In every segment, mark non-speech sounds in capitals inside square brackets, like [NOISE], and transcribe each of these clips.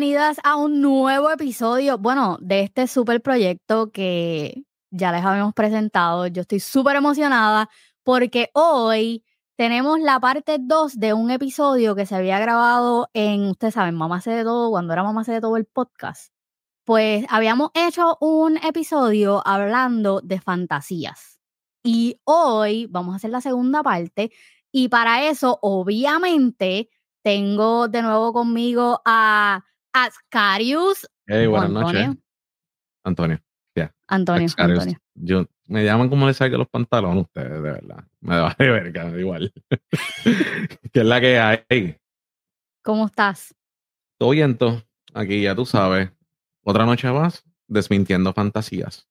Bienvenidas a un nuevo episodio, bueno, de este super proyecto que ya les habíamos presentado. Yo estoy súper emocionada porque hoy tenemos la parte 2 de un episodio que se había grabado en, ustedes saben, Mamá hace de todo, cuando era Mamá hace de todo el podcast. Pues habíamos hecho un episodio hablando de fantasías. Y hoy vamos a hacer la segunda parte. Y para eso, obviamente, tengo de nuevo conmigo a Ascarius. Hey, buenas noches. Antonio. Antonio, Antonio. Yo, me llaman como le salgan los pantalones ustedes, de verdad. Me da de verga, igual. [LAUGHS] ¿Qué es la que hay? ¿Cómo estás? Todo viento. Aquí ya tú sabes. Otra noche más, desmintiendo fantasías.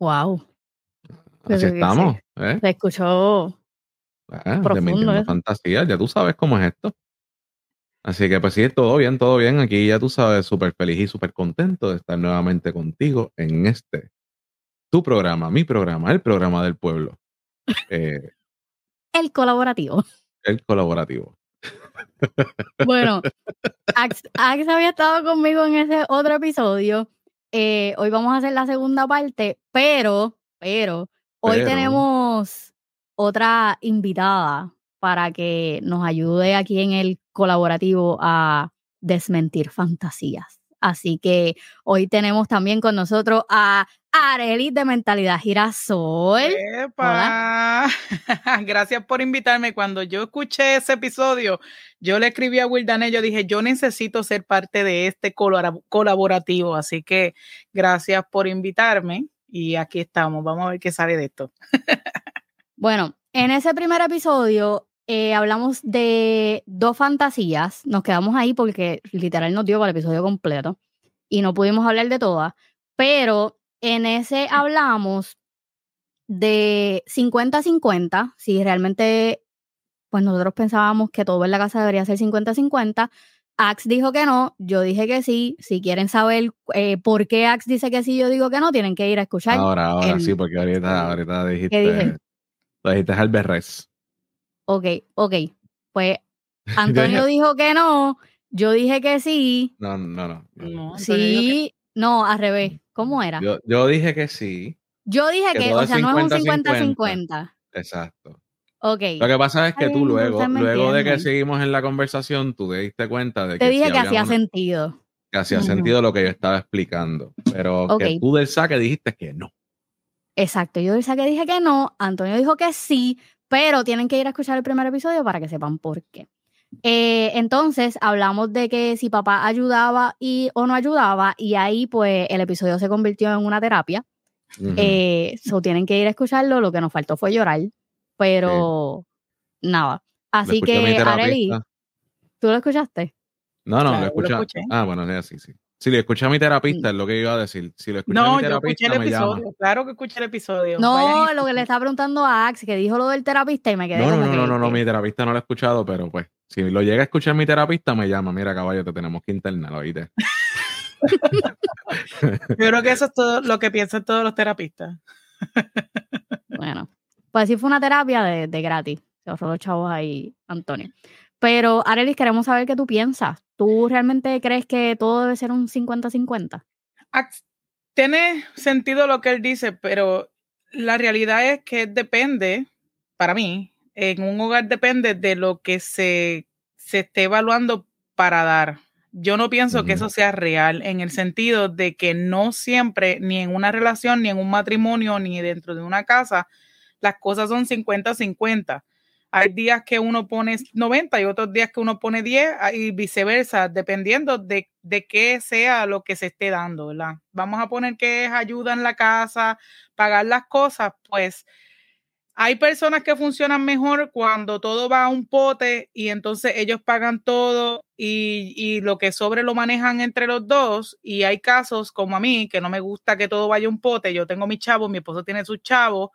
Wow. Así estamos. ¿eh? Se escuchó Ah, de fantasía, ya tú sabes cómo es esto. Así que pues sí, todo bien, todo bien. Aquí ya tú sabes, súper feliz y súper contento de estar nuevamente contigo en este, tu programa, mi programa, el programa del pueblo. [LAUGHS] Eh, el colaborativo. El colaborativo. Bueno, [LAUGHS] Ax, había estado conmigo en ese otro episodio. Eh, hoy vamos a hacer la segunda parte, pero, pero, hoy tenemos otra invitada para que nos ayude aquí en el colaborativo a desmentir fantasías. Así que hoy tenemos también con nosotros a Arely de Mentalidad Girasol. ¡Epa! [LAUGHS] Gracias por invitarme. Cuando yo escuché ese episodio, yo le escribí a Wildané, yo dije, yo necesito ser parte de este colaborativo. Así que gracias por invitarme y aquí estamos. Vamos a ver qué sale de esto. [LAUGHS] Bueno, en ese primer episodio eh, hablamos de dos fantasías. Nos quedamos ahí porque literal nos dio para el episodio completo y no pudimos hablar de todas. Pero en ese hablamos de 50-50, si realmente, pues nosotros pensábamos que todo en la casa debería ser 50-50. Ax dijo que no, yo dije que sí. Si quieren saber eh, por qué Ax dice que sí, yo digo que no, tienen que ir a escuchar. Ahora, ahora sí, porque ahorita, ahorita dijiste. Lo dijiste Alberres. Ok, ok. Pues [LAUGHS] Antonio dijo que no, yo dije que sí. No, no, no. sí, no, al revés. ¿Cómo era? Yo, dije que sí. Yo dije que, o sea, no es un 50-50. Exacto. Ok. Lo que pasa es que tú luego, luego de que seguimos en la conversación, tú te diste cuenta de que. Te dije que hacía sentido. Que hacía sentido lo que yo estaba explicando. Pero que tú del saque dijiste que no. Exacto, yo que dije que no, Antonio dijo que sí, pero tienen que ir a escuchar el primer episodio para que sepan por qué. Eh, entonces hablamos de que si papá ayudaba y, o no ayudaba, y ahí pues el episodio se convirtió en una terapia. Eh, tienen que ir a escucharlo, lo que nos faltó fue llorar, pero nada. Así que, Areli, ¿tú lo escuchaste? No, no, lo, escuché. Ah, bueno, sí, sí. Si lo escuché a mi terapista, es lo que iba a decir. Si lo escuché no, a mi terapista, yo escuché el episodio. Claro que escuché el episodio. No, lo que le estaba preguntando a Ax, que dijo lo del terapista y me quedé. No, no, no, no, no, mi terapista no lo ha escuchado, pero pues, si lo llega a escuchar mi terapista, me llama. Mira, caballo, te tenemos que internar, oíste. [LAUGHS] yo creo que eso es todo lo que piensan todos los terapistas. bueno, pues sí fue una terapia de, de gratis. Se ahorró los chavos ahí, Antonio. Pero, Arelis, queremos saber qué tú piensas. ¿Tú realmente crees que todo debe ser un 50-50? Tiene sentido lo que él dice, pero la realidad es que depende, para mí, en un hogar depende de lo que se, se esté evaluando para dar. Yo no pienso que eso sea real en el sentido de que no siempre, ni en una relación, ni en un matrimonio, ni dentro de una casa, las cosas son 50-50 hay días que uno pone 90 y otros días que uno pone 10 ah, y viceversa, dependiendo de, de qué sea lo que se esté dando, ¿verdad? Vamos a poner que es ayuda en la casa, pagar las cosas, pues hay personas que funcionan mejor cuando todo va a un pote y entonces ellos pagan todo y, y, lo que sobre lo manejan entre los dos. Y hay casos como a mí, que no me gusta que todo vaya a un pote. Yo tengo mis chavos, mi esposo tiene sus chavos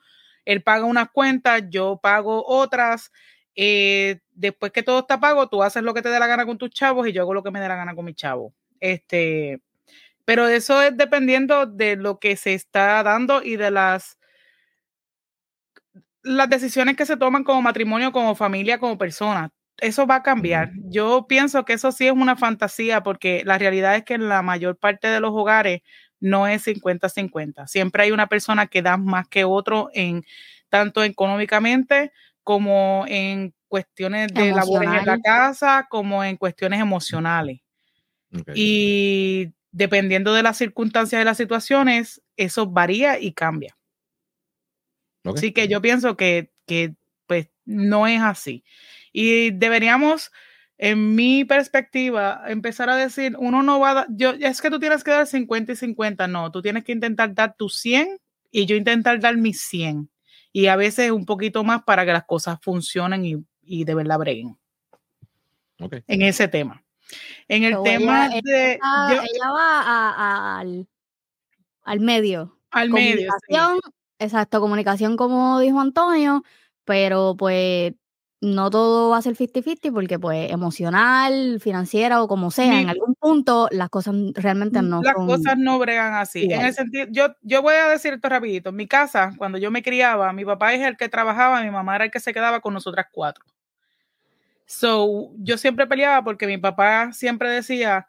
él paga unas cuentas, yo pago otras. Eh, después que todo está pago, tú haces lo que te dé la gana con tus chavos y yo hago lo que me dé la gana con mis chavos. Este, pero eso es dependiendo de lo que se está dando y de las las decisiones que se toman como matrimonio, como familia, como persona. eso va a cambiar. Yo pienso que eso sí es una fantasía porque la realidad es que en la mayor parte de los hogares no es 50-50. Siempre hay una persona que da más que otro en tanto económicamente como en cuestiones de labores en la casa, como en cuestiones emocionales. Y dependiendo de las circunstancias de las situaciones, eso varía y cambia. Así que yo pienso que, que pues no es así. Y deberíamos, en mi perspectiva, empezar a decir, uno no va a dar, yo, es que tú tienes que dar 50 y 50, no, tú tienes que intentar dar tu 100 y yo intentar dar mi 100. Y a veces un poquito más para que las cosas funcionen y, y de verdad breguen. En ese tema. En el tema de... ella va al, al medio. Al medio. Exacto, comunicación como dijo Antonio, pero pues no todo va a ser 50-50 porque pues emocional, financiera o como sea, en algún punto las cosas realmente no Las cosas no bregan así. En el sentido, yo, yo voy a decir esto rapidito. En mi casa, cuando yo me criaba, mi papá es el que trabajaba, mi mamá era el que se quedaba con nosotras cuatro. So, yo siempre peleaba porque mi papá siempre decía,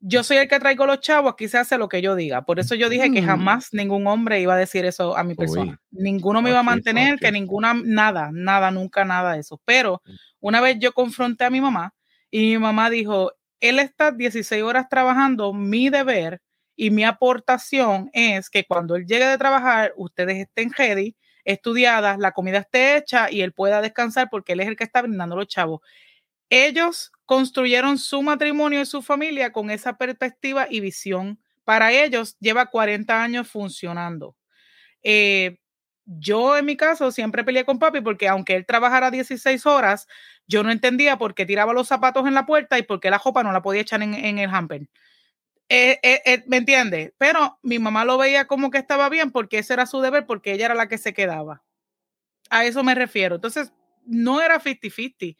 yo soy el que traigo los chavos, aquí se hace lo que yo diga. Por eso yo dije que mm. jamás ningún hombre iba a decir eso a mi persona. Ninguno me iba a mantener, que ninguna, nada, nada, nunca nada de eso. Pero una vez yo confronté a mi mamá y mi mamá dijo, él está 16 horas trabajando, mi deber y mi aportación es que cuando él llegue de trabajar, ustedes estén ready, estudiadas, la comida esté hecha y él pueda descansar porque él es el que está brindando los chavos ellos construyeron su matrimonio y su familia con esa perspectiva y visión. Para ellos lleva 40 años funcionando. Eh, yo en mi caso siempre peleé con papi porque aunque él trabajara 16 horas, yo no entendía por qué tiraba los zapatos en la puerta y por qué la jopa no la podía echar en, el hamper. Eh, eh, ¿Me entiende? Pero mi mamá lo veía como que estaba bien porque ese era su deber, porque ella era la que se quedaba. A eso me refiero. Entonces, no era 50-50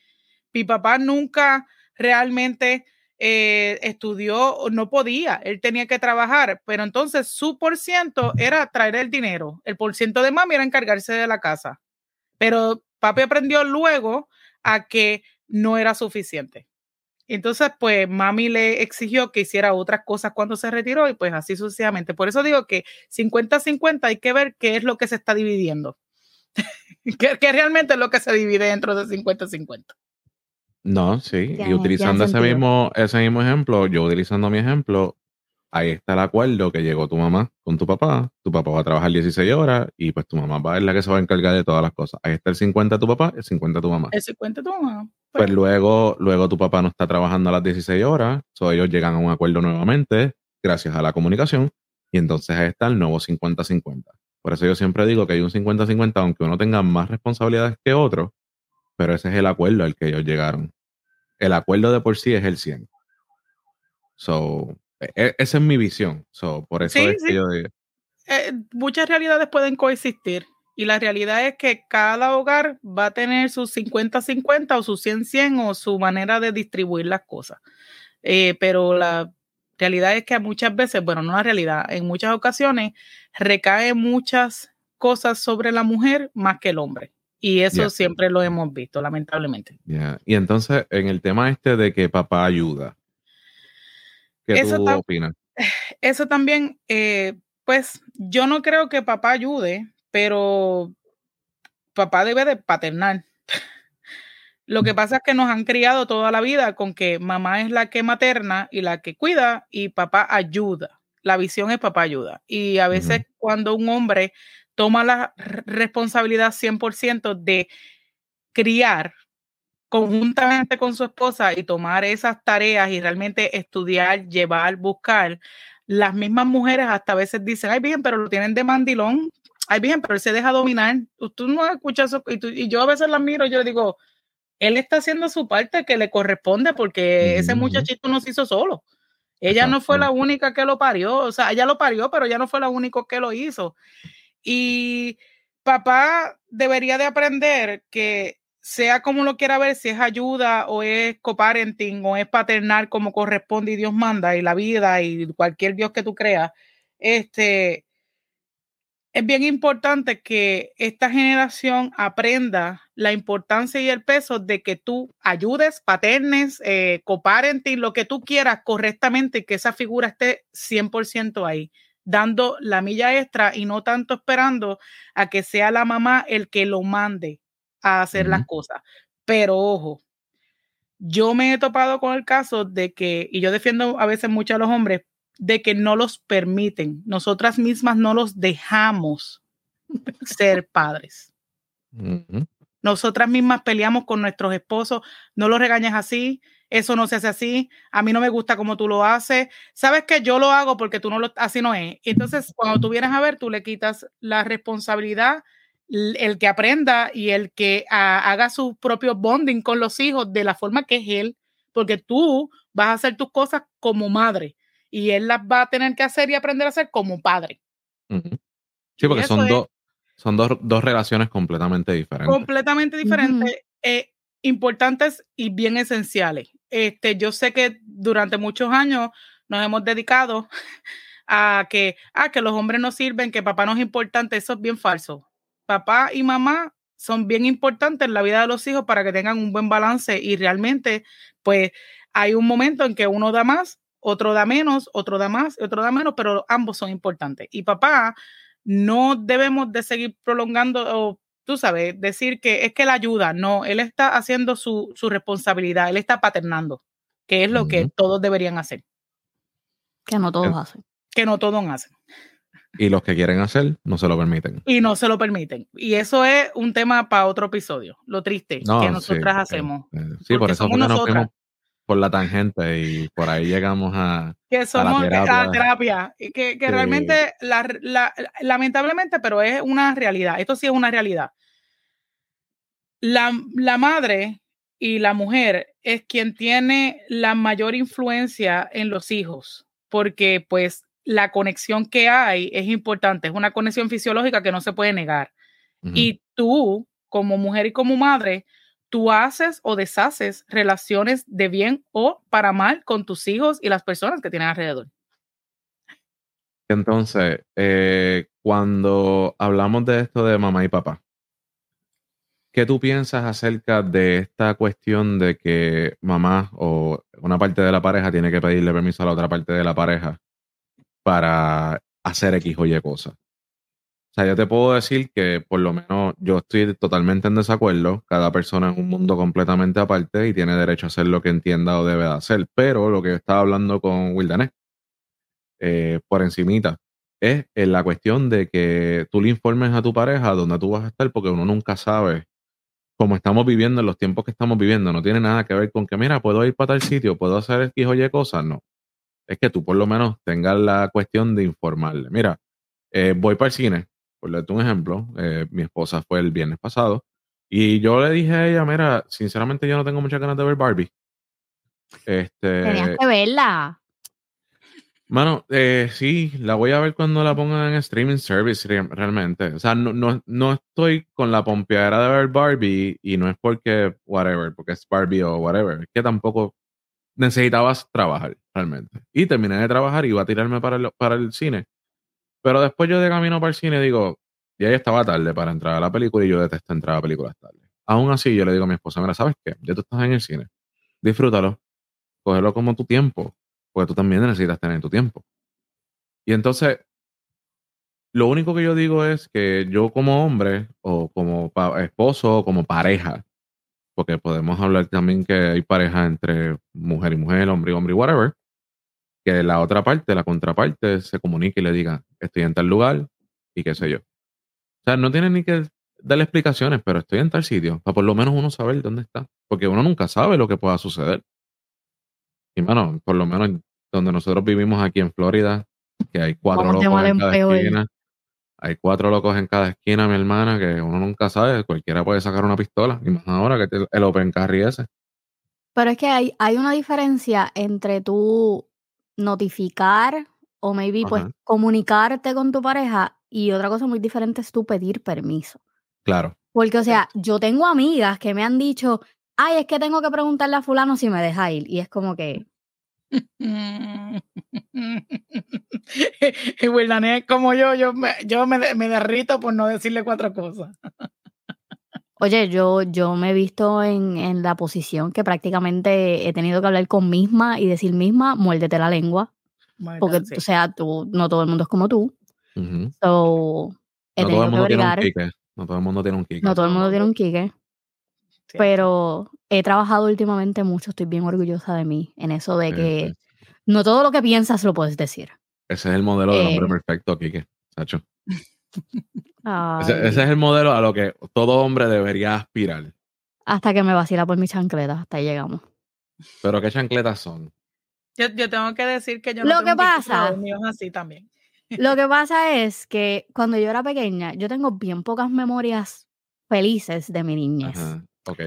mi papá nunca realmente eh, estudió, no podía, él tenía que trabajar, pero entonces su por ciento era traer el dinero, el por ciento de mami era encargarse de la casa, pero papi aprendió luego a que no era suficiente. Entonces, pues mami le exigió que hiciera otras cosas cuando se retiró y pues así sucesivamente. Por eso digo que 50-50 hay que ver qué es lo que se está dividiendo. [LAUGHS] ¿Qué, realmente es lo que se divide dentro de 50-50? No, sí, y utilizando ese mismo, ese mismo ejemplo, yo utilizando mi ejemplo, ahí está el acuerdo que llegó tu mamá con tu papá, tu papá va a trabajar 16 horas y pues tu mamá va a ser la que se va a encargar de todas las cosas. Ahí está el 50 de tu papá, el 50 de tu mamá. El 50 de tu mamá. Pues, pues luego, luego tu papá no está trabajando a las 16 horas, so ellos llegan a un acuerdo nuevamente, gracias a la comunicación, y entonces ahí está el nuevo 50-50. Por eso yo siempre digo que hay un 50-50, aunque uno tenga más responsabilidades que otro, pero ese es el acuerdo al que ellos llegaron el acuerdo de por sí es el 100. So, e, e, esa es mi visión. So, por eso es que yo digo. Eh, muchas realidades pueden coexistir. Y la realidad es que cada hogar va a tener sus 50-50 o sus 100-100 o su manera de distribuir las cosas. Eh, pero la realidad es que muchas veces, bueno, no la realidad, en muchas ocasiones recae muchas cosas sobre la mujer más que el hombre. Y eso siempre lo hemos visto, lamentablemente. Y entonces, en el tema este de que papá ayuda, ¿qué tú opinas? [SIGHS] Eso también, eh, pues yo no creo que papá ayude, pero papá debe de paternar. [LAUGHS] Lo que pasa es que nos han criado toda la vida con que mamá es la que materna y la que cuida y papá ayuda. La visión es papá ayuda. Y a veces cuando un hombre toma la responsabilidad 100% de criar conjuntamente con su esposa y tomar esas tareas y realmente estudiar, llevar, buscar. Las mismas mujeres hasta a veces dicen, ay, bien, pero lo tienen de mandilón. Ay, bien, pero él se deja dominar. Tú no escuchas eso. Y, yo a veces la miro y yo le digo, él está haciendo su parte que le corresponde porque ese muchachito no se hizo solo. Ella no fue la única que lo parió. O sea, ella lo parió, pero ella no fue la única que lo hizo. Y papá debería de aprender que sea como lo quiera ver, si es ayuda o es coparenting o es paternal como corresponde y Dios manda y la vida y cualquier Dios que tú creas, este, es bien importante que esta generación aprenda la importancia y el peso de que tú ayudes, paternes, eh, coparentes, lo que tú quieras correctamente y que esa figura esté 100% ahí, dando la milla extra y no tanto esperando a que sea la mamá el que lo mande a hacer las cosas. Pero ojo, yo me he topado con el caso de que, y yo defiendo a veces mucho a los hombres, de que no los permiten. Nosotras mismas no los dejamos ser padres. Nosotras mismas peleamos con nuestros esposos, no los regañes así, eso no se hace así, a mí no me gusta como tú lo haces, sabes que yo lo hago porque tú no lo, así no es. Entonces, cuando tú vienes a ver, tú le quitas la responsabilidad, el que aprenda y el que haga su propio bonding con los hijos de la forma que es él, porque tú vas a hacer tus cosas como madre y él las va a tener que hacer y aprender a hacer como padre. Sí, porque son, dos son dos, dos, relaciones completamente diferentes. Completamente diferentes, eh, importantes y bien esenciales. Este, yo sé que durante muchos años nos hemos dedicado [LAUGHS] a que, que los hombres no sirven, que papá no es importante. Eso es bien falso. Papá y mamá son bien importantes en la vida de los hijos para que tengan un buen balance y realmente, pues, hay un momento en que uno da más otro da menos, otro da más, otro da menos, pero ambos son importantes. Y papá, no debemos de seguir prolongando o tú sabes, decir que es que la ayuda, no, él está haciendo su, responsabilidad, él está paternando, que es lo que todos deberían hacer. Que no todos hacen. Que no todos hacen. Y los que quieren hacer no se lo permiten. Y no se lo permiten. Y eso es un tema para otro episodio, lo triste que nosotras hacemos. Eh, sí, por eso nosotras por la tangente y por ahí llegamos a, que somos a la terapia, que, que realmente, la, lamentablemente, pero es una realidad, esto sí es una realidad. La, la madre y la mujer es quien tiene la mayor influencia en los hijos, porque pues la conexión que hay es importante, es una conexión fisiológica que no se puede negar. Y tú, como mujer y como madre, tú haces o deshaces relaciones de bien o para mal con tus hijos y las personas que tienen alrededor. Entonces, eh, cuando hablamos de esto de mamá y papá, ¿qué tú piensas acerca de esta cuestión de que mamá o una parte de la pareja tiene que pedirle permiso a la otra parte de la pareja para hacer X o Y cosas? O sea, yo te puedo decir que por lo menos yo estoy totalmente en desacuerdo. Cada persona es un mundo completamente aparte y tiene derecho a hacer lo que entienda o debe de hacer. Pero lo que estaba hablando con Wildanes, eh, por encimita, es en la cuestión de que tú le informes a tu pareja dónde tú vas a estar, porque uno nunca sabe cómo estamos viviendo en los tiempos que estamos viviendo. No tiene nada que ver con que, mira, puedo ir para tal sitio, puedo hacer X o Y cosas. No. Es que tú por lo menos tengas la cuestión de informarle. Mira, eh, voy para el cine por darte un ejemplo, eh, mi esposa fue el viernes pasado y yo le dije a ella, mira, sinceramente yo no tengo muchas ganas de ver Barbie. Este, Tenías que verla. Mano, eh, sí, la voy a ver cuando la pongan en streaming service realmente. O sea, no, no, no estoy con la pompeadera de ver Barbie y no es porque whatever, porque es Barbie o whatever. Es que tampoco necesitabas trabajar realmente. Y terminé de trabajar y iba a tirarme para el, para el cine. Pero después yo de camino para el cine digo, ya estaba tarde para entrar a la película y yo detesto entrar a películas tarde. Aún así, yo le digo a mi esposa, mira, ¿sabes qué? Ya tú estás en el cine. Disfrútalo. Cógelo como tu tiempo, porque tú también necesitas tener tu tiempo. Y entonces, lo único que yo digo es que yo como hombre o como esposo o como pareja, porque podemos hablar también que hay pareja entre mujer y mujer, hombre y hombre y whatever, que la otra parte, la contraparte, se comunique y le diga, estoy en tal lugar y qué sé yo. O sea, no tiene ni que darle explicaciones, pero estoy en tal sitio, para por lo menos uno saber dónde está, porque uno nunca sabe lo que pueda suceder. Y bueno, por lo menos donde nosotros vivimos aquí en Florida, que hay cuatro locos en cada esquina. Hay cuatro locos en cada esquina, mi hermana, que uno nunca sabe, cualquiera puede sacar una pistola, y más ahora que el Open Carry ese. Pero es que hay, hay una diferencia entre tú notificar o maybe pues comunicarte con tu pareja y otra cosa muy diferente es tú pedir permiso. Claro. Porque, o sea, yo tengo amigas que me han dicho, ay, es que tengo que preguntarle a fulano si me deja ir. Y es como que, [LAUGHS] y Wildané como yo, yo, me, yo me, me, derrito por no decirle cuatro cosas. Oye, yo, yo me he visto en, en, la posición que prácticamente he tenido que hablar con misma y decir misma, muérdete la lengua. porque, o sea, tú, no todo el mundo es como tú. so, no todo el mundo tiene un kick. No todo el mundo tiene un kick. No todo el mundo tiene un kick. Pero he trabajado últimamente mucho, estoy bien orgullosa de mí en eso de que no todo lo que piensas lo puedes decir. Ese es el modelo del hombre eh, perfecto, Kike, Sacho. Ese, es el modelo a lo que todo hombre debería aspirar. Hasta que me vacila por mis chancletas, hasta ahí llegamos. ¿Pero qué chancletas son? Yo, tengo que decir que yo no lo que pasa, así también. Lo que [LAUGHS] pasa es que cuando yo era pequeña, yo tengo bien pocas memorias felices de mi niñez. Ok.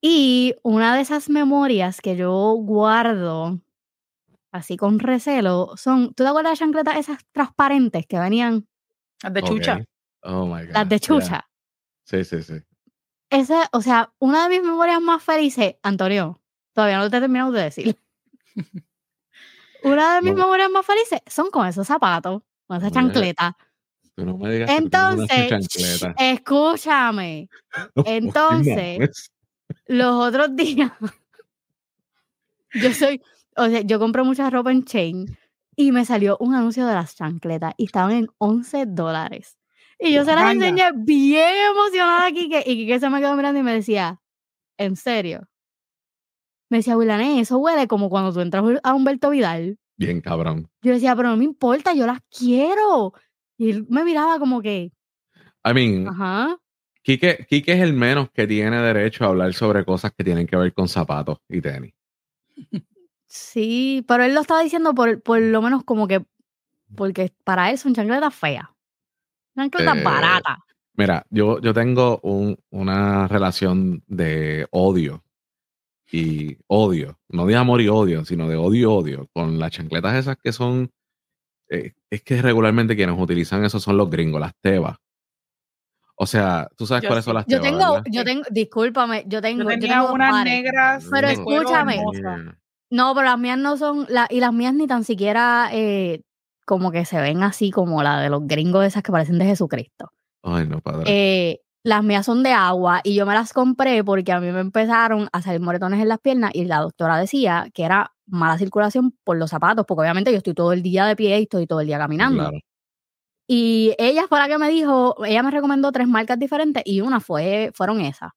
Y una de esas memorias que yo guardo así con recelo son, ¿tú te acuerdas de las chancletas esas transparentes que venían? Las de chucha. Oh my God. Las de chucha. Sí, sí, sí. Esa, o sea, una de mis memorias más felices, Antonio, todavía no te he terminado de decir. [LAUGHS] una de mis memorias más felices son con esos zapatos, con no me digas Entonces, escúchame. [LAUGHS] Entonces, los otros días, [LAUGHS] yo soy, o sea, yo compro mucha ropa en Chain y me salió un anuncio de las chancletas y estaban en 11 dólares. Y yo se las enseñé bien emocionada a Kike y Kike se me quedó mirando y me decía, ¿en serio? Me decía, Willané, eso huele como cuando tú entras a Humberto Vidal. Bien cabrón. Yo decía, pero no me importa, yo las quiero. Y él me miraba como que. I mean, Ajá. Quique, es el menos que tiene derecho a hablar sobre cosas que tienen que ver con zapatos y tenis. [LAUGHS] Sí, pero él lo estaba diciendo por, por lo menos como que, porque para él son chancletas feas. Chancletas eh, baratas. Mira, yo, yo tengo un, una relación de odio y odio, no de amor y odio, sino de odio y odio, con las chancletas esas que son, eh, es que regularmente quienes utilizan eso son los gringos, las tebas. O sea, tú sabes cuáles son las Yo tengo, yo tengo, discúlpame, yo tengo. Yo tenía unas negras. Pero escúchame. No, pero las mías no son, la, y las mías ni tan siquiera eh, como que se ven así como la de los gringos esas que parecen de Jesucristo. Ay, no, padre. Eh, las mías son de agua y yo me las compré porque a mí me empezaron a salir moretones en las piernas y la doctora decía que era mala circulación por los zapatos, porque obviamente yo estoy todo el día de pie y estoy todo el día caminando. Claro. Y ella fue la que me dijo, ella me recomendó tres marcas diferentes y una fue, fueron esas.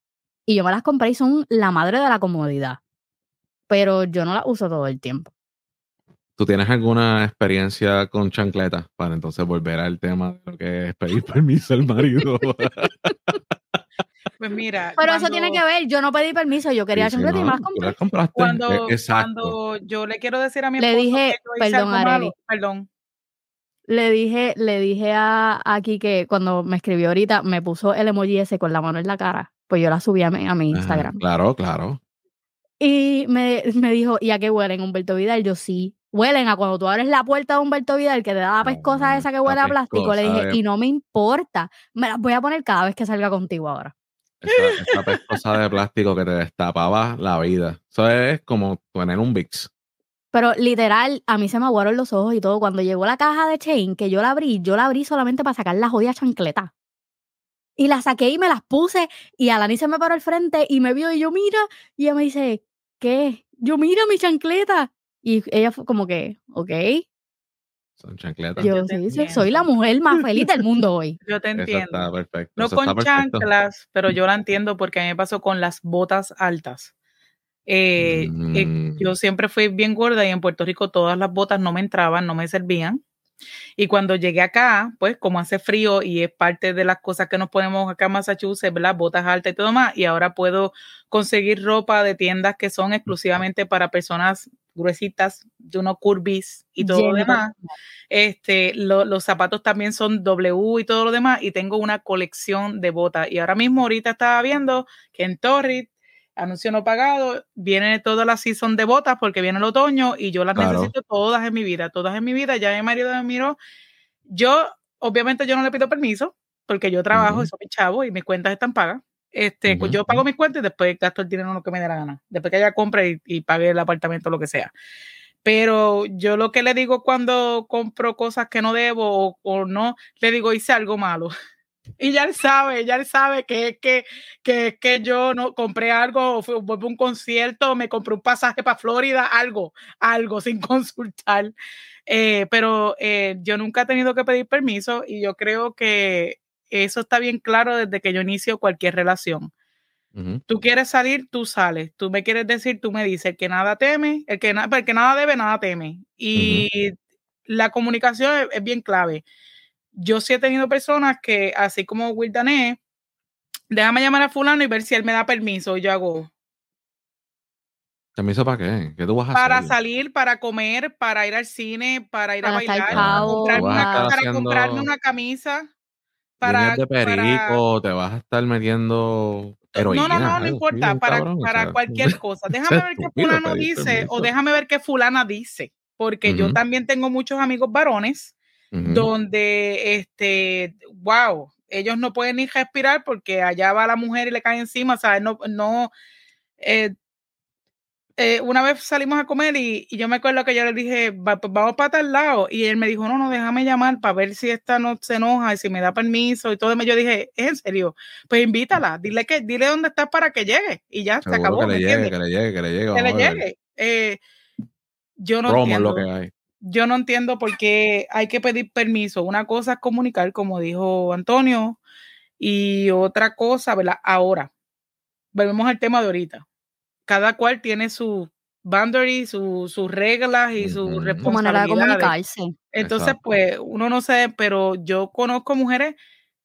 Y yo me las compré y son la madre de la comodidad. Pero yo no las uso todo el tiempo. ¿Tú tienes alguna experiencia con chancletas para entonces volver al tema de lo que es pedir [LAUGHS] permiso al marido? [LAUGHS] Pues mira. Pero eso tiene que ver, yo no pedí permiso, yo quería chancletas y las compré. Cuando, e, cuando yo le quiero decir a mi esposo le dije, perdón, perdón, le dije, le dije a, aquí que cuando me escribió ahorita, me puso el emoji ese con la mano en la cara. Pues yo la subí a mi, a mi Instagram. claro, claro. Y me, me, dijo, ¿y a qué huelen, Humberto Vidal? Yo sí. Huelen a cuando tú abres la puerta de Humberto Vidal, que te da la pescosa esa que huele a plástico. Le dije, y no me importa. Me las voy a poner cada vez que salga contigo ahora. Esa, esa pescosa de plástico que te destapaba la vida. Eso es como tener un VIX. Pero literal, a mí se me aguaron los ojos y todo. Cuando llegó la caja de Chain, que yo la abrí, yo la abrí solamente para sacar la jodida chancleta. Y la saqué y me las puse. Y Alani se me paró al frente y me vio y yo, mira. Y ella me dice, ¿qué? Yo, mira mi chancleta. Y ella fue como que, ok. Son chancletas. Yo, sí, soy la mujer más feliz del mundo hoy. [LAUGHS] Yo te entiendo. está perfecto. No con chanclas, pero yo la entiendo porque a mí me pasó con las botas altas. Eh, eh, mm. yo siempre fui bien gorda y en Puerto Rico todas las botas no me entraban, no me servían. Y cuando llegué acá, pues como hace frío y es parte de las cosas que nos ponemos acá en Massachusetts, las botas altas y todo más, y ahora puedo conseguir ropa de tiendas que son exclusivamente para personas gruesitas, de unos curvis y todo lo demás. Este, los zapatos también son W y todo lo demás, y tengo una colección de botas. Y ahora mismo, ahorita estaba viendo que en Torrid anuncio no pagado, viene toda la season de botas porque viene el otoño y yo las necesito todas en mi vida, todas en mi vida. Ya mi marido me miró. Yo, obviamente, yo no le pido permiso porque yo trabajo, y soy chavo y mis cuentas están pagas. Este, pues yo pago mis cuentas y después gasto el dinero lo que me dé la gana. Después que ella compre y, pague el apartamento, lo que sea. Pero yo lo que le digo cuando compro cosas que no debo o, no, le digo, hice algo malo. Y ya él sabe, ya él sabe que es que, que, que yo no compré algo, voy a un concierto, me compré un pasaje para Florida, algo, algo [LAUGHS] sin consultar. Eh, pero eh, yo nunca he tenido que pedir permiso y yo creo que eso está bien claro desde que yo inicio cualquier relación. Tú quieres salir, tú sales. Tú me quieres decir, tú me dices, el que nada teme, el que, el que nada debe, nada teme. Y la comunicación es, bien clave. Yo sí he tenido personas que, así como Will Dané, déjame llamar a fulano y ver si él me da permiso. Y yo hago. ¿Permiso para qué? ¿Qué tú vas a para salir, para comer, para ir al cine, para ir a bailar, para, comprarme una, camisa. Para, de perico, te vas a estar metiendo no, no, no, no importa, para, para cualquier [LAUGHS] cosa. Déjame ver qué fulano dice o déjame ver qué fulana dice, porque yo también tengo muchos amigos varones donde, este, wow, ellos no pueden ni respirar porque allá va la mujer y le cae encima, o sea, no, no, eh, eh, una vez salimos a comer y, yo me acuerdo que yo le dije, pues vamos para tal lado. Y él me dijo, no, no, déjame llamar para ver si esta no se enoja y si me da permiso y todo. Y yo dije, ¿es en serio? Pues invítala, dile que, dile dónde estás para que llegue. Y ya, se acabó. Que le, llegue, que le llegue, que le llegue, que le llegue. Eh, yo no entiendo. Lo que hay. Yo no entiendo por qué hay que pedir permiso. Una cosa es comunicar, como dijo Antonio, y otra cosa, ¿verdad? Ahora, volvemos al tema de ahorita cada cual tiene su boundary, sus reglas y su responsabilidades. manera de comunicarse. Entonces, pues uno no sé, pero yo conozco mujeres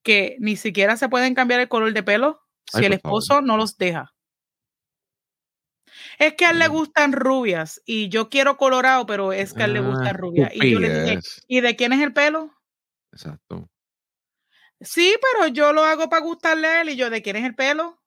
que ni siquiera se pueden cambiar el color de pelo si el esposo no los deja. Es que a él le gustan rubias y yo quiero colorado, pero es que a él le ah, gustan rubias. Y yo le dije, ¿y de quién es el pelo? Exacto. Sí, pero yo lo hago para gustarle a él y yo, ¿de quién es el pelo?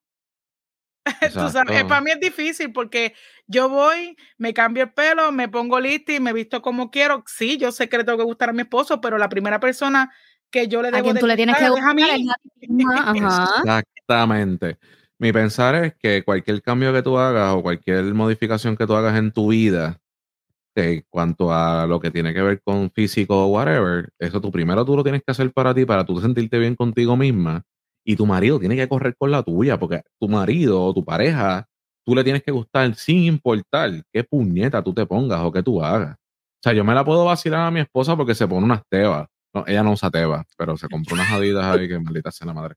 [LAUGHS] para mí es difícil porque yo voy, me cambio el pelo, me pongo lista y me visto como quiero. Sí, yo sé que le tengo que gustar a mi esposo, pero la primera persona que yo le debo de tú le tienes que gustar a mí. [LAUGHS] Exactamente. Mi pensar es que cualquier cambio que tú hagas o cualquier modificación que tú hagas en tu vida, en cuanto a lo que tiene que ver con físico o whatever, eso tú primero tú lo tienes que hacer para ti, para tú sentirte bien contigo misma y tu marido tiene que correr con la tuya, porque tu marido o tu pareja, tú le tienes que gustar sin importar qué puñeta tú te pongas o qué tú hagas. O sea, yo me la puedo vacilar a mi esposa porque se pone unas tebas. No, ella no usa tebas, pero se compró unas adidas ahí que maldita sea la madre.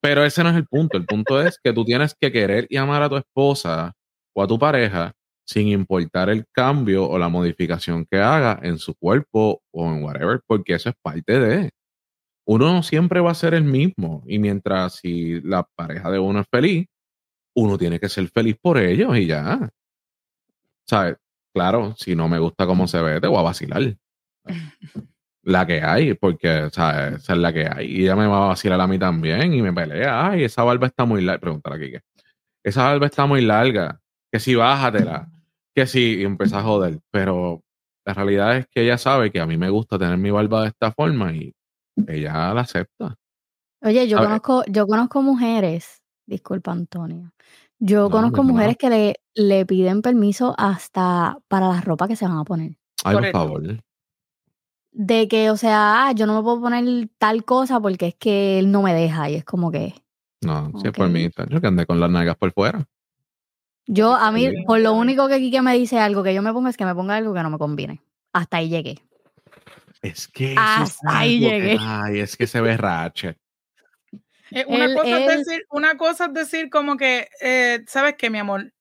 Pero ese no es el punto. El punto es que tú tienes que querer y amar a tu esposa o a tu pareja sin importar el cambio o la modificación que haga en su cuerpo o en whatever, porque eso es parte de uno siempre va a ser el mismo. Y mientras si la pareja de uno es feliz, uno tiene que ser feliz por ellos y ya. ¿Sabes? Claro, si no me gusta cómo se ve, te voy a vacilar. [LAUGHS] La que hay, porque, ¿sabes? Esa es la que hay. Y ella me va a vacilar a mí también y me pelea. Ay, esa barba está muy larga. Pregúntale aquí que. Esa barba está muy larga. Que si bájatela. Que si. Y empieza a joder. Pero la realidad es que ella sabe que a mí me gusta tener mi barba de esta forma y ella la acepta. Oye, yo conozco, yo conozco mujeres, disculpa Antonio, yo conozco mujeres que le, le piden permiso hasta para la ropa que se van a poner. Ay, por, favor. De que, o sea, ah, yo no me puedo poner tal cosa porque es que él no me deja y es como que. No, si es por mí, yo que andé con las nalgas por fuera. Yo, a mí, por lo único que Kike me dice algo que yo me ponga es que me ponga algo que no me combine. Hasta ahí llegué. Es que. Hasta ahí llegué. ay, es que se ve rache. Eh, una, cosa es decir, una cosa es decir como que, eh, ¿sabes qué, mi amor?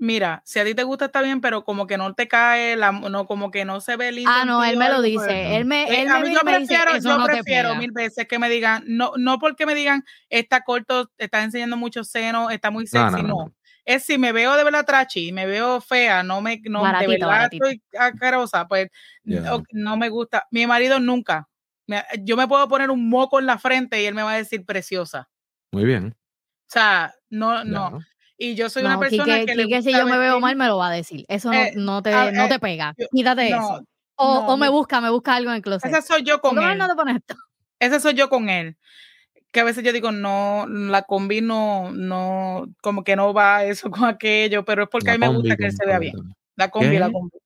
Mira, si a ti te gusta está bien, pero como que no te cae, la, no, como que no se ve lindo. Ah, no, él me lo dice. Él me, eh, él a mí yo prefiero, yo prefiero mil veces que me digan, no, no porque me digan, está corto, está enseñando mucho seno, está muy sexy, no es si me veo de verdad trachi, me veo fea, no me, no, de verdad estoy asquerosa, pues no, me gusta. Mi marido nunca. yo me puedo poner un moco en la frente y él me va a decir preciosa. Muy bien. O sea, no, no. Y yo soy una persona que, que si yo me veo mal me lo va a decir. Eso no, eh, no te, no te pega. Quítate eso. O, o, me busca, me busca algo en el closet. Esa soy yo con él. No te pones esto? Ese soy yo con él que a veces yo digo, no, la combi no, no, como que no va eso [LAUGHS] con aquello, pero es porque a mí me gusta que él se vea bien. La combi, la combi.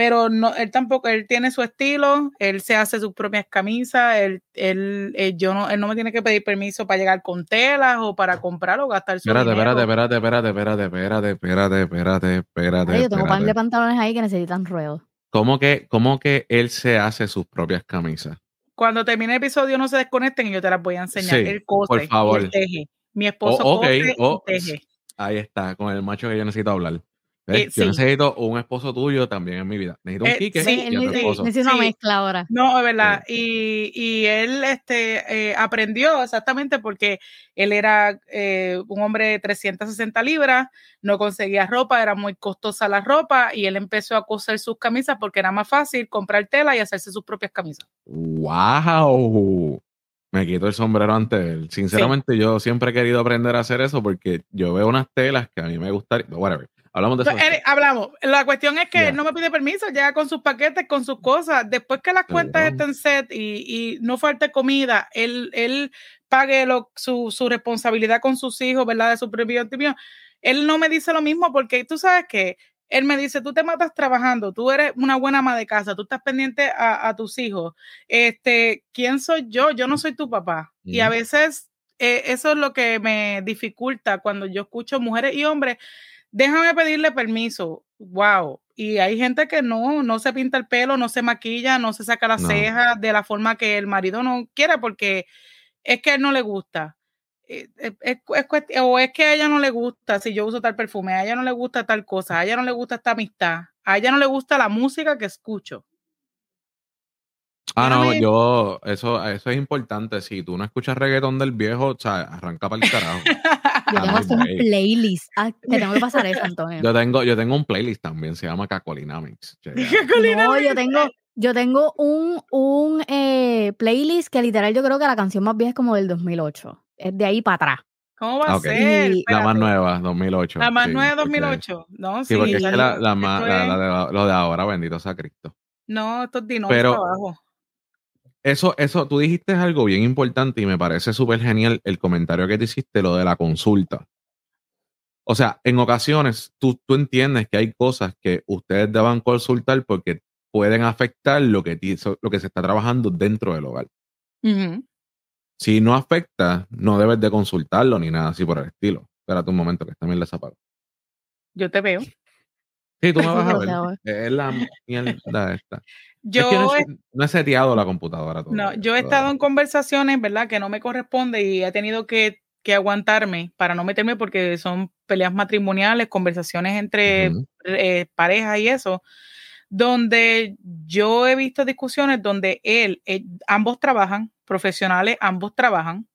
Pero no, él tampoco, él tiene su estilo, él se hace sus propias camisas, él, él, eh, yo no, él no me tiene que pedir permiso para llegar con telas o para comprar o gastar su espérate, Espérate, espérate, espérate, espérate, espérate, espérate, espérate, espérate, yo tengo un par de pantalones ahí que necesitan ruedo. ¿Cómo que, ¿Cómo que él se hace sus propias camisas? Cuando termine el episodio no se desconecten y yo te las voy a enseñar. Sí, él cose, por favor. teje. Mi esposo oh, cose oh, teje. Ahí está, con el macho que yo necesito hablar. Eh, yo necesito un esposo tuyo también en mi vida. Necesito un Quique sí, y a esposo. Necesito una mezcla ahora. No, es verdad. Y, y, él este, eh, aprendió exactamente porque él era eh, un hombre de 360 libras, no conseguía ropa, era muy costosa la ropa y él empezó a coser sus camisas porque era más fácil comprar tela y hacerse sus propias camisas. ¡Wow! Me quito el sombrero ante él. Sinceramente, yo siempre he querido aprender a hacer eso porque yo veo unas telas que a mí me gustaría. Whatever Hablamos de eso. hablamos. La cuestión es que no me pide permiso, llega con sus paquetes, con sus cosas. Después que las cuentas estén set y, y, no falte comida, él, él pague lo, su, su, responsabilidad con sus hijos, ¿verdad? De su propio Él no me dice lo mismo porque tú sabes que él me dice, tú te matas trabajando, tú eres una buena ama de casa, tú estás pendiente a, a tus hijos. Este, ¿quién soy yo? Yo no soy tu papá. Y a veces eh, eso es lo que me dificulta cuando yo escucho mujeres y hombres déjame pedirle permiso. Wow. Y hay gente que no, no se pinta el pelo, no se maquilla, no se saca las cejas de la forma que el marido no quiere porque es que a él no le gusta. Eh, es, o es que a ella no le gusta si yo uso tal perfume, a ella no le gusta tal cosa, a ella no le gusta esta amistad, a ella no le gusta la música que escucho. Ah, no, yo, eso, eso es importante. Si tú no escuchas reggaetón del viejo, o sea, arranca para el carajo. [LAUGHS] yo tengo hasta un playlist. Ah, te tengo que pasar eso, Antonio. Yo tengo, yo tengo un playlist también, se llama Cacolinamics. [LAUGHS] No, yo tengo, yo tengo un, un eh, playlist que literal yo creo que la canción más vieja es como del 2008. Es de ahí para atrás. ¿Cómo va a ser? la más nueva, 2008. La más nueva, 2008. no, sí. Sí, porque es que la, la, más, de, lo de ahora, bendito sea Cristo. No, estos dinosaurios abajo. Eso, eso, tú dijiste algo bien importante y me parece súper genial el comentario que te hiciste, lo de la consulta. O sea, en ocasiones tú, tú entiendes que hay cosas que ustedes deban consultar porque pueden afectar lo que, lo que se está trabajando dentro del hogar. Si no afecta, no debes de consultarlo ni nada así por el estilo. Espérate un momento que también les apago. Yo te veo. Sí, tú me vas a [LAUGHS] ver. Es la mierda esta. Yo no, he, seteado la computadora. no, yo he estado en conversaciones, ¿verdad? Que no me corresponde y he tenido que, aguantarme para no meterme porque son peleas matrimoniales, conversaciones entre eh, parejas y eso, donde yo he visto discusiones donde él, eh, ambos trabajan, profesionales, ambos trabajan,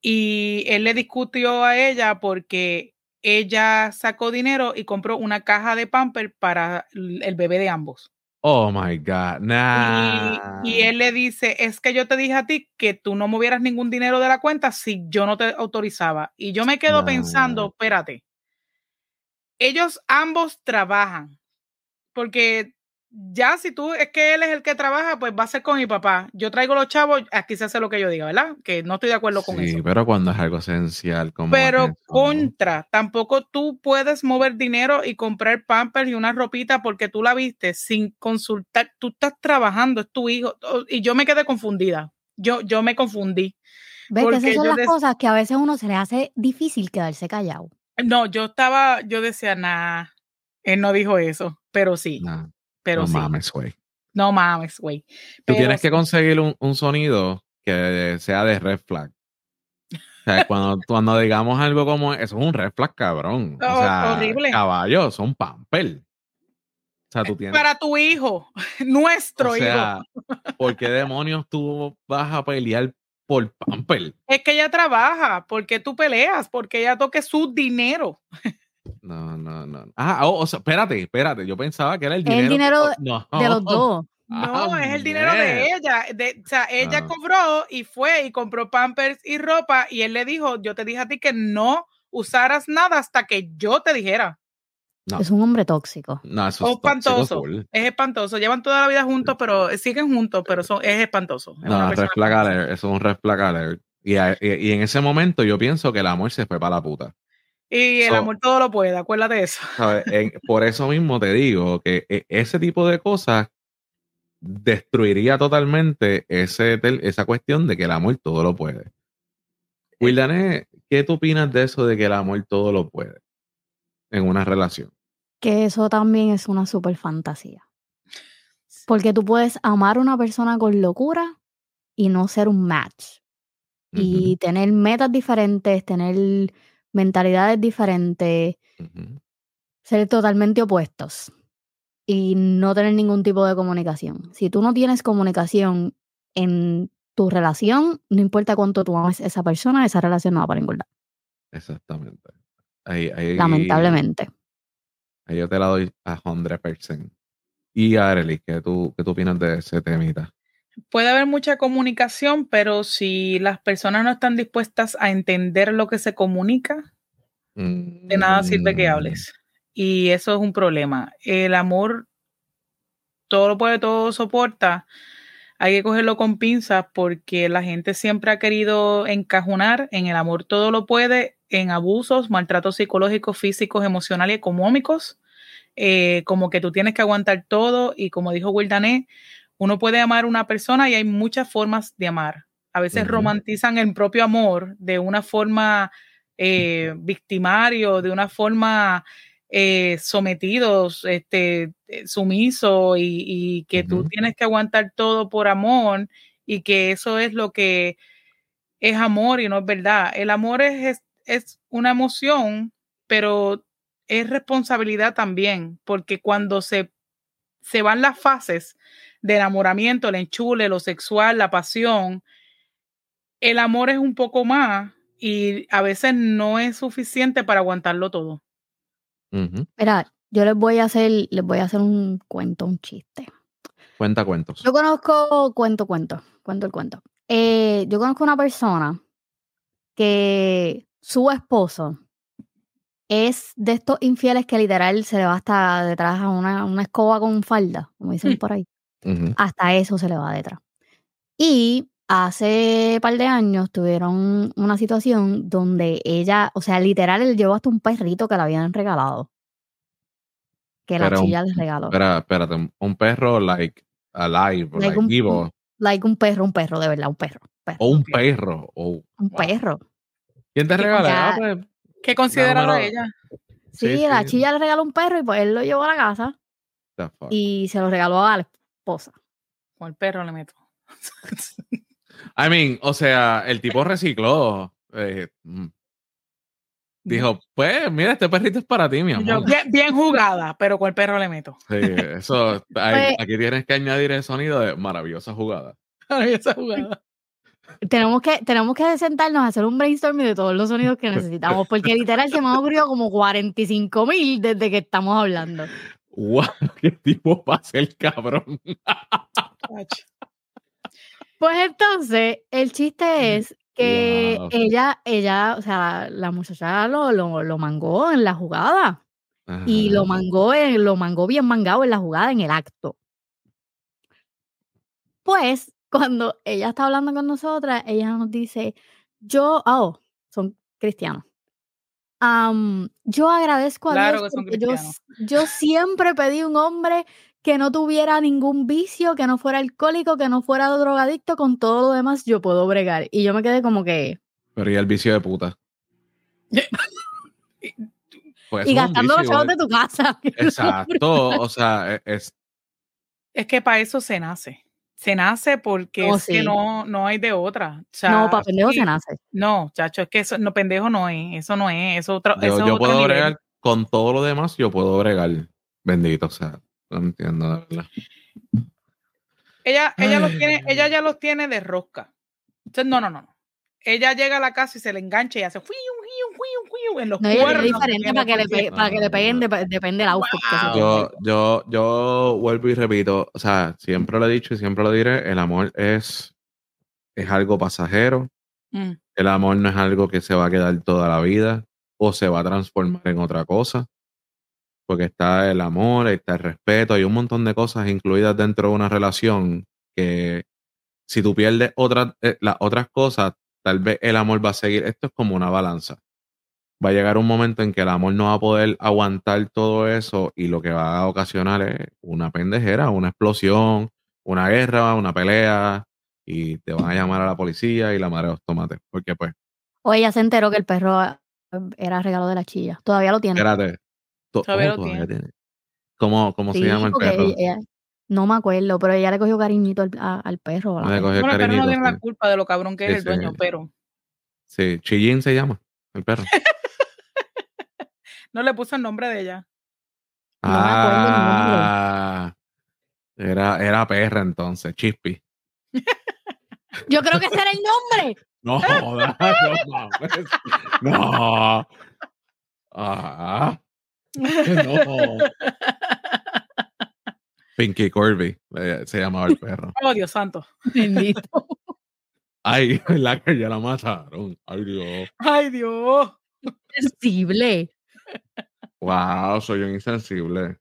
y él le discutió a ella porque ella sacó dinero y compró una caja de pamper para el bebé de ambos. Oh my God, nah. Y, él le dice, es que yo te dije a ti que tú no movieras ningún dinero de la cuenta si yo no te autorizaba. Y yo me quedo pensando, espérate, ellos ambos trabajan, porque ya si tú es que él es el que trabaja, pues va a ser con mi papá. Yo traigo los chavos, aquí se hace lo que yo diga, ¿verdad? Que no estoy de acuerdo con eso. Sí, pero cuando es algo esencial, como. Pero contra, tampoco tú puedes mover dinero y comprar pampers y una ropita porque tú la viste sin consultar. Tú estás trabajando, es tu hijo. Y yo me quedé confundida. Yo, yo me confundí. ¿Ves que esas son las cosas que a veces uno se le hace difícil quedarse callado? No, yo estaba, yo decía, nah, él no dijo eso, pero sí. Pero no mames, güey. No mames, güey. Tú tienes que conseguir un, un, sonido que sea de red flag. O sea, cuando, cuando digamos algo como eso es un red flag, cabrón. o sea, horrible. Caballos, son pamper. O sea, tú tienes... Para tu hijo, [LAUGHS] nuestro o sea, hijo. ¿Por qué demonios tú vas a pelear por pamper? Es que ella trabaja. ¿Por qué tú peleas? Porque ella toque su dinero. No, no, no. Ah, oh, o sea, espérate, espérate. Yo pensaba que era el dinero. El dinero [LAUGHS] de los dos. No, es el dinero de ella. o sea, ella ah. cobró y fue y compró pampers y ropa y él le dijo, yo te dije a ti que no usaras nada hasta que yo te dijera. Es un hombre tóxico. No, eso es espantoso. Es espantoso. Llevan toda la vida juntos, pero siguen juntos, pero son, es espantoso. no, red es un red Y, y, y en ese momento yo pienso que el amor se fue para la puta. Y el amor todo lo puede, acuérdate de eso. por eso mismo te digo que e, ese tipo de cosas destruiría totalmente ese, esa cuestión de que el amor todo lo puede. Wildané, ¿qué tú opinas de eso de que el amor todo lo puede en una relación? Que eso también es una super fantasía. Porque tú puedes amar a una persona con locura y no ser un match. Y tener metas diferentes, tener mentalidades diferentes, ser totalmente opuestos y no tener ningún tipo de comunicación. Si tú no tienes comunicación en tu relación, no importa cuánto tú ames a esa persona, esa relación no va para ningún lado. Exactamente. Lamentablemente. Ahí yo te la doy a 100%. Y Arely, ¿qué tú, ¿qué tú opinas de ese temita? Puede haber mucha comunicación, pero si las personas no están dispuestas a entender lo que se comunica, de nada sirve que mm. hables. Y eso es un problema. El amor todo lo puede, todo soporta. Hay que cogerlo con pinzas porque la gente siempre ha querido encajonar en el amor todo lo puede, en abusos, maltratos psicológicos, físicos, emocionales y económicos. Eh, como que tú tienes que aguantar todo y como dijo Wildané, uno puede amar a una persona y hay muchas formas de amar. A veces romantizan el propio amor de una forma eh, victimario, de una forma eh, sometidos, este, eh, sumiso y, que tú tienes que aguantar todo por amor y que eso es lo que es amor y no es verdad. El amor es, es, una emoción, pero es responsabilidad también, porque cuando se, se van las fases de enamoramiento, el enchule, lo sexual, la pasión, el amor es un poco más y a veces no es suficiente para aguantarlo todo. Mira, yo les voy a hacer, les voy a hacer un cuento, un chiste. Cuenta cuentos. Yo conozco, cuento, cuento, cuento el cuento. Eh, yo conozco una persona que su esposo es de estos infieles que literal se le va hasta detrás a una, una escoba con falda, como dicen mm. por ahí. Hasta eso se le va detrás. Y hace par de años tuvieron una situación donde ella, o sea, literal, él llevó hasta un perrito que le habían regalado. Que la chilla les regaló. Espera, espérate, un perro like alive, like, un, vivo. Like un perro, un perro, de verdad, un perro. o un perro. O, un perro. ¿Quién te regaló? Ah, pues, ¿Qué considera ella? Sí, la chilla le regaló un perro y pues él lo llevó a la casa. Y se lo regaló a la esposa. El perro le meto. [LAUGHS] I mean, o sea, el tipo recicló. Eh, mm. dijo, pues, mira, este perrito es para ti, mi amor. Bien, jugada, pero con el perro le meto. Sí, eso, [LAUGHS] pues aquí tienes que añadir el sonido de maravillosa jugada. [LAUGHS] Maravillosa jugada. Tenemos que, tenemos que sentarnos a hacer un brainstorming de todos los sonidos que necesitamos, porque literal se me ha ocurrido como 45 mil desde que estamos hablando. ¡Wow! [LAUGHS] ¡Qué tipo va a ser cabrón! Pues entonces, el chiste es que ella, ella, o sea, la muchacha lo, lo, mangó en la jugada. Y lo mangó, lo mangó bien mangado en la jugada, en el acto. Pues, cuando ella está hablando con nosotras, ella nos dice, yo, oh, son cristianos. Yo agradezco a Dios porque yo, yo, siempre pedí un hombre que no tuviera ningún vicio, que no fuera alcohólico, que no fuera drogadicto, con todo lo demás yo puedo bregar. Y yo me quedé como que... Pero y el vicio de puta. Pues y gastando los chavos de tu casa. [LAUGHS] Exacto, o sea, e, es... Es que para eso se nace. Se nace porque oh, es que no, no hay de otra. no, para pendejo se nace. No, chacho, es que eso, no, pendejo no es, eso no es, eso, yo, eso yo puedo bregar con todo lo demás, yo puedo bregar, bendito o sea. No entiendo, la verdad. Ella, ella, los tiene, ella ya los tiene de rosca. Entonces, no, no, no. Ella llega a la casa y se le engancha y hace en los no, cuernos. Es diferente para que, le para que le peguen, depende del outfit. Yo, yo, yo vuelvo y repito, o sea, siempre lo he dicho y siempre lo diré, el amor es, es algo pasajero. Mm. El amor no es algo que se va a quedar toda la vida o se va a transformar en otra cosa porque está el amor, está el respeto, hay un montón de cosas incluidas dentro de una relación que si tú pierdes otras, eh, las otras cosas, tal vez el amor va a seguir. Esto es como una balanza. Va a llegar un momento en que el amor no va a poder aguantar todo eso y lo que va a ocasionar es una pendejera, una explosión, una guerra, una pelea y te van a llamar a la policía y la madre de los tomates. Porque pues... O ella se enteró que el perro era regalo de la chilla. Todavía lo tiene. Espérate. todavía, lo tiene. ¿Cómo, cómo se llama el perro? no me acuerdo, pero ella le cogió cariñito al, perro. el perro no tiene la culpa de lo cabrón que es el dueño, pero... Sí, Chillín se llama, el perro. [LAUGHS] no le puso el nombre de ella. ah, era, era perra entonces, Chispy. Yo creo que ese era el nombre. [LAUGHS] No, no, no. Ah, no. Pinky Corby eh, se llamaba el perro. Oh, Dios santo. Bendito. Ay, [LAUGHS] la que ya la mataron. Ay, Dios. Ay, Dios. Sensible. Wow, soy un insensible.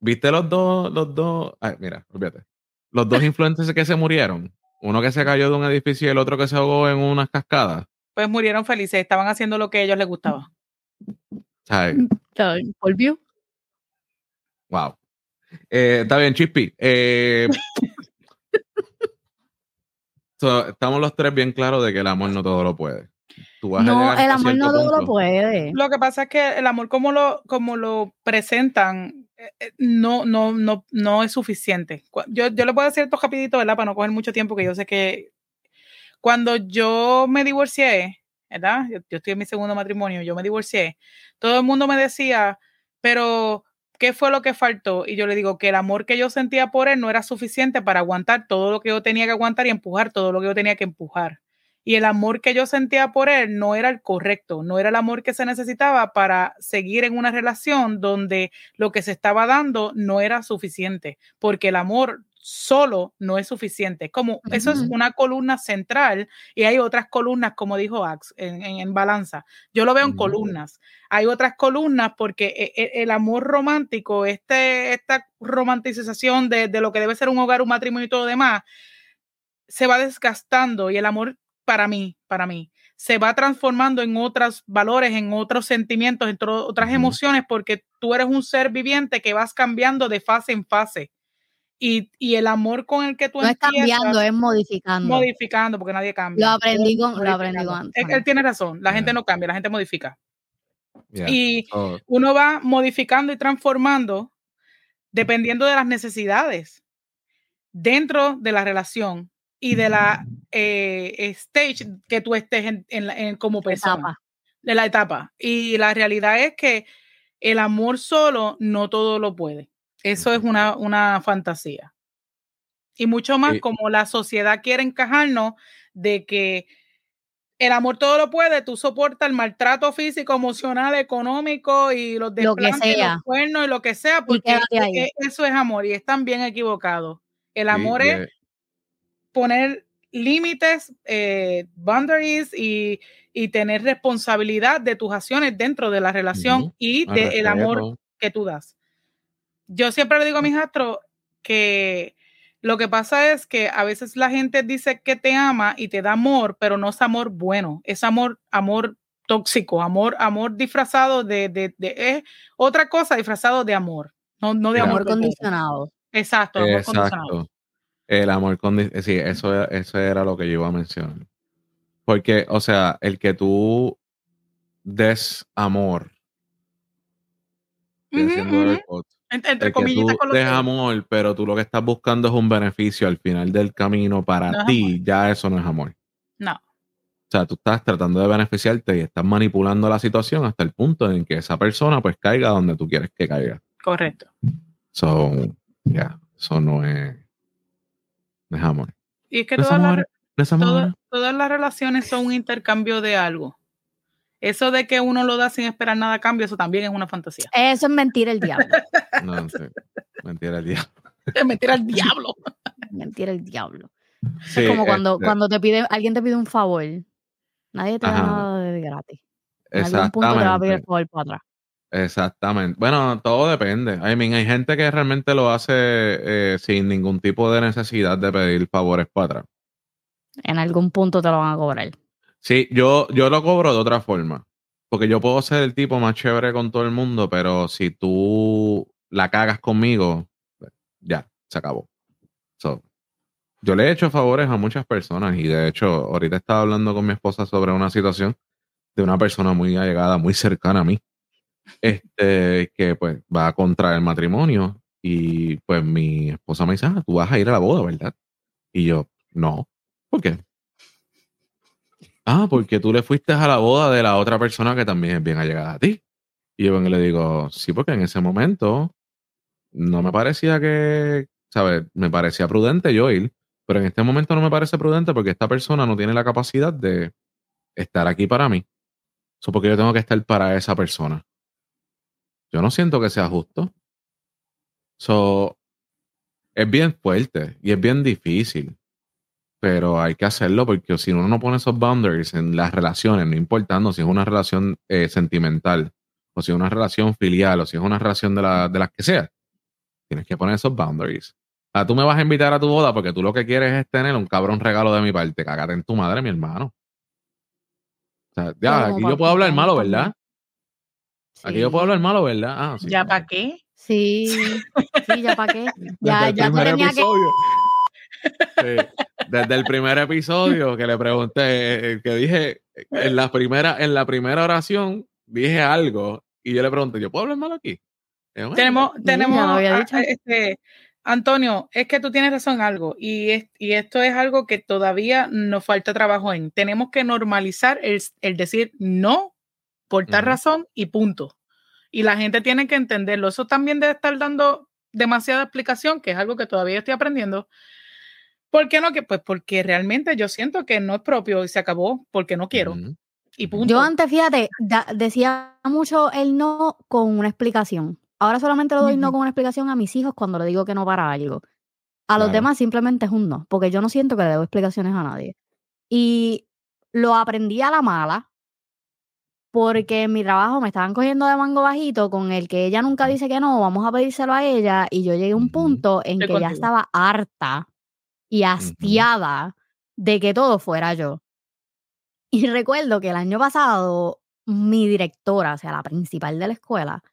¿Viste los dos, los dos? Ay, mira, olvídate. Los dos influencers que se murieron. Uno que se cayó de un edificio y el otro que se ahogó en unas cascadas. Pues murieron felices, estaban haciendo lo que a ellos les gustaba. ¿Sabes? Volvió. Wow. Eh, está bien, Chispy. Eh, [LAUGHS] estamos los tres bien claros de que el amor no todo lo puede. No, el amor no todo lo puede. Lo que pasa es que el amor como lo, como lo presentan eh, no, no, no, no es suficiente. Yo, yo le puedo decir esto rapidito, ¿verdad? Para no coger mucho tiempo, que yo sé que cuando yo me divorcié, ¿verdad? Yo, yo estoy en mi segundo matrimonio, yo me divorcié, todo el mundo me decía, pero ¿qué fue lo que faltó? Y yo le digo que el amor que yo sentía por él no era suficiente para aguantar todo lo que yo tenía que aguantar y empujar todo lo que yo tenía que empujar. Y el amor que yo sentía por él no era el correcto, no era el amor que se necesitaba para seguir en una relación donde lo que se estaba dando no era suficiente, porque el amor solo no es suficiente. Como eso es una columna central y hay otras columnas, como dijo Ax, en, balanza. Yo lo veo en columnas. Hay otras columnas porque e, e, el, amor romántico, este, esta romanticización de, de, lo que debe ser un hogar, un matrimonio y todo lo demás, se va desgastando y el amor para mí, para mí, se va transformando en otros valores, en otros sentimientos, en otras emociones, porque tú eres un ser viviente que vas cambiando de fase en fase. Y, y, el amor con el que tú no es cambiando, es modificando. Modificando, porque nadie cambia. Lo aprendí con, lo aprendí con él, tiene razón, la gente no cambia, la gente modifica. Y oh. uno va modificando y transformando dependiendo de las necesidades dentro de la relación y de la eh, stage que tú estés en, en, como persona. De la etapa. Y la realidad es que el amor solo no todo lo puede. Eso es una, una fantasía. Y mucho más como la sociedad quiere encajarnos de que el amor todo lo puede, tú soportas el maltrato físico, emocional, económico y los desplantes, los cuernos y lo que sea, porque eso es amor y están bien equivocados. El amor es poner límites, eh, boundaries y, y, tener responsabilidad de tus acciones dentro de la relación y del amor que tú das yo siempre le digo a mis astros que lo que pasa es que a veces la gente dice que te ama y te da amor, pero no es amor bueno, es amor, amor tóxico, amor, amor disfrazado de, de, es otra cosa disfrazado de amor, no, no de amor, condicionado. Exacto, amor Exacto. condicionado. El amor condicionado, sí, eso, eso era lo que yo iba a mencionar. Porque, o sea, el que tú des amor, entre comillas. Tú amor, pero tú lo que estás buscando es un beneficio al final del camino para ti, ya eso no es amor. No. O sea, tú estás tratando de beneficiarte y estás manipulando la situación hasta el punto en que esa persona pues caiga donde tú quieres que caiga. Correcto. So, ya, eso no es, no es amor. Y es que todas, todas las relaciones son un intercambio de algo. Eso de que uno lo da sin esperar nada a cambio, eso también es una fantasía. Eso es mentira el diablo. [LAUGHS] no, sí. Mentira el diablo. [LAUGHS] Es mentira el diablo. mentira el diablo. es como cuando, este cuando te pide, alguien te pide un favor. Nadie te da nada de gratis. En algún punto te va a pedir el favor para atrás. Exactamente. Bueno, todo depende. I mean, hay gente que realmente lo hace eh, sin ningún tipo de necesidad de pedir favores para atrás. En algún punto te lo van a cobrar. Sí, yo, yo lo cobro de otra forma. Porque yo puedo ser el tipo más chévere con todo el mundo, pero si tú la cagas conmigo, ya, se acabó. yo le he hecho favores a muchas personas y de hecho ahorita estaba hablando con mi esposa sobre una situación de una persona muy allegada, muy cercana a mí, este, que pues va contra el matrimonio y pues mi esposa me dice, ah, tú vas a ir a la boda, ¿verdad? Y yo, no, ¿por qué? Ah, porque tú le fuiste a la boda de la otra persona que también es bien allegada a ti. Y yo le digo, sí, porque en ese momento no me parecía que, ¿sabes? Me parecía prudente yo ir, pero en este momento no me parece prudente porque esta persona no tiene la capacidad de estar aquí para mí. Eso porque yo tengo que estar para esa persona. Yo no siento que sea justo. So, es bien fuerte y es bien difícil pero hay que hacerlo porque si uno no pone esos boundaries en las relaciones, no importando si es una relación eh, sentimental o si es una relación filial o si es una relación de, la, de las que sea, tienes que poner esos boundaries. Ah, tú me vas a invitar a tu boda porque tú lo que quieres es tener un cabrón regalo de mi parte. Cagate en tu madre, mi hermano. O sea, ya, aquí yo puedo hablar malo, ¿verdad? Aquí yo puedo hablar malo, ¿verdad? Ah, sí, ¿Ya para qué? Sí, [LAUGHS] sí, ya para qué. Ya, ya tenía que desde el primer episodio que le pregunté, eh, que dije, en la primera, en la primera oración dije algo y yo le pregunté, ¿yo puedo hablar mal aquí? tenemos, tenemos, este, Antonio, es que tú tienes razón en algo y, y esto es algo que todavía nos falta trabajo en. Tenemos que normalizar el, decir no por tal razón y punto. Y la gente tiene que entenderlo. Eso también debe estar dando demasiada explicación, que es algo que todavía estoy aprendiendo, ¿Por qué no? Que, pues porque realmente yo siento que no es propio y se acabó porque no quiero. Y punto. Yo antes, fíjate, decía mucho el no con una explicación. Ahora solamente lo doy no con una explicación a mis hijos cuando le digo que no para algo. A los demás simplemente es un no, porque yo no siento que le debo explicaciones a nadie. Y lo aprendí a la mala, porque en mi trabajo me estaban cogiendo de mango bajito con el que ella nunca dice que no, vamos a pedírselo a ella, y yo llegué a un punto en que ya estaba harta y hastiada de que todo fuera yo. Y recuerdo que el año pasado mi directora, o sea, la principal de la escuela,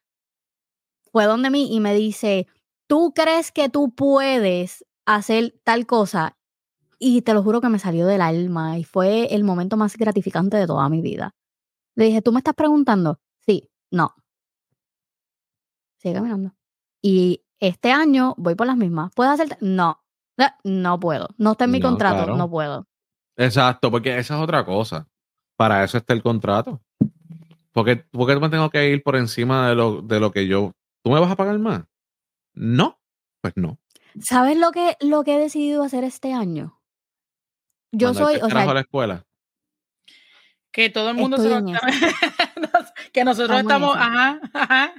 fue donde mí y me dice, ¿tú crees que tú puedes hacer tal cosa? Y te lo juro que me salió del alma y fue el momento más gratificante de toda mi vida. Le dije, ¿tú me estás preguntando? Sí, no. Sigue caminando. Y este año voy por las mismas. ¿Puedes hacer? No. No puedo. No está en mi contrato, no puedo. Exacto, porque esa es otra cosa. Para eso está el contrato. Porque, porque me tengo que ir por encima de lo, de lo que yo. ¿Tú me vas a pagar más? No, pues no. ¿Sabes lo que, lo que he decidido hacer este año? Yo soy. O sea, a la escuela? Que todo el mundo se lo [LAUGHS] Que nosotros estamos. Ajá, ajá.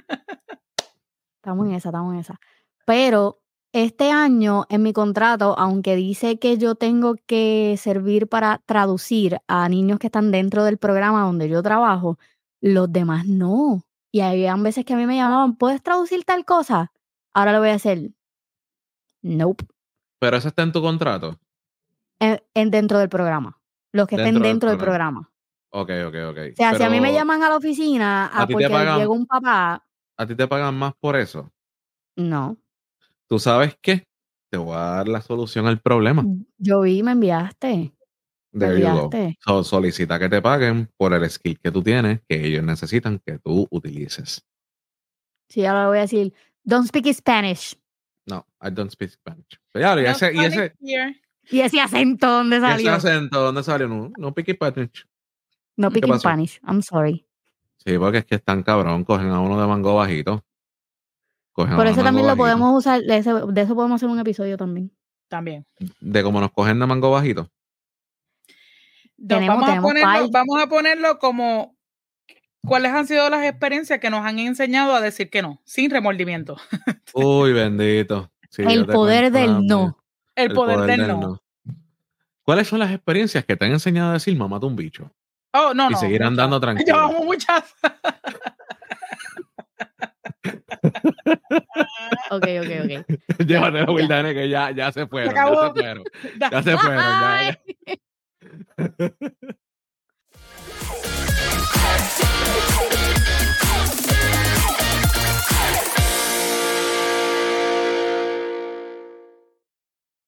Estamos en esa, estamos en esa. Pero este año en mi contrato, aunque dice que yo tengo que servir para traducir a niños que están dentro del programa donde yo trabajo, los demás no. Y había veces que a mí me llamaban, ¿puedes traducir tal cosa? Ahora lo voy a hacer. Nope. Pero eso está en tu contrato. En, dentro del programa. Los que estén dentro del programa. Ok, ok, ok. O sea, si a mí me llaman a la oficina a, porque llegó un papá. ¿A ti te pagan más por eso? No. ¿Tú sabes qué? Te voy a dar la solución al problema. Mm, yo vi, me enviaste. Me enviaste. solicita que te paguen por el skill que tú tienes, que ellos necesitan que tú utilices. Sí, ahora voy a decir, don't speak Spanish. No, I don't speak Spanish. Pero y, ese, y, ese, y ese acento, ¿dónde salió? Ese acento, ¿dónde salió? No, no speak Spanish. No speak Spanish, I'm sorry. Sí, porque es que están cabrón, cogen a uno de mango bajito. Por eso también lo podemos usar, de, eso podemos hacer un episodio también. También. De cómo nos cogen de mango bajito. vamos, a ponerlo, vamos a ponerlo como cuáles han sido las experiencias que nos han enseñado a decir que no, sin remordimiento. [LAUGHS] Uy, bendito. el poder del no. El, poder, del, no. ¿Cuáles son las experiencias que te han enseñado a decir mamá un bicho? Oh, no, y no. Y seguir andando [LAUGHS] tranquilo. Llevamos muchas. [LAUGHS] ok, ok, ok. [LAUGHS] Llévatelo, Wildane, que ya, ya se fueron. Ya se fueron. Ya se fueron. Ya,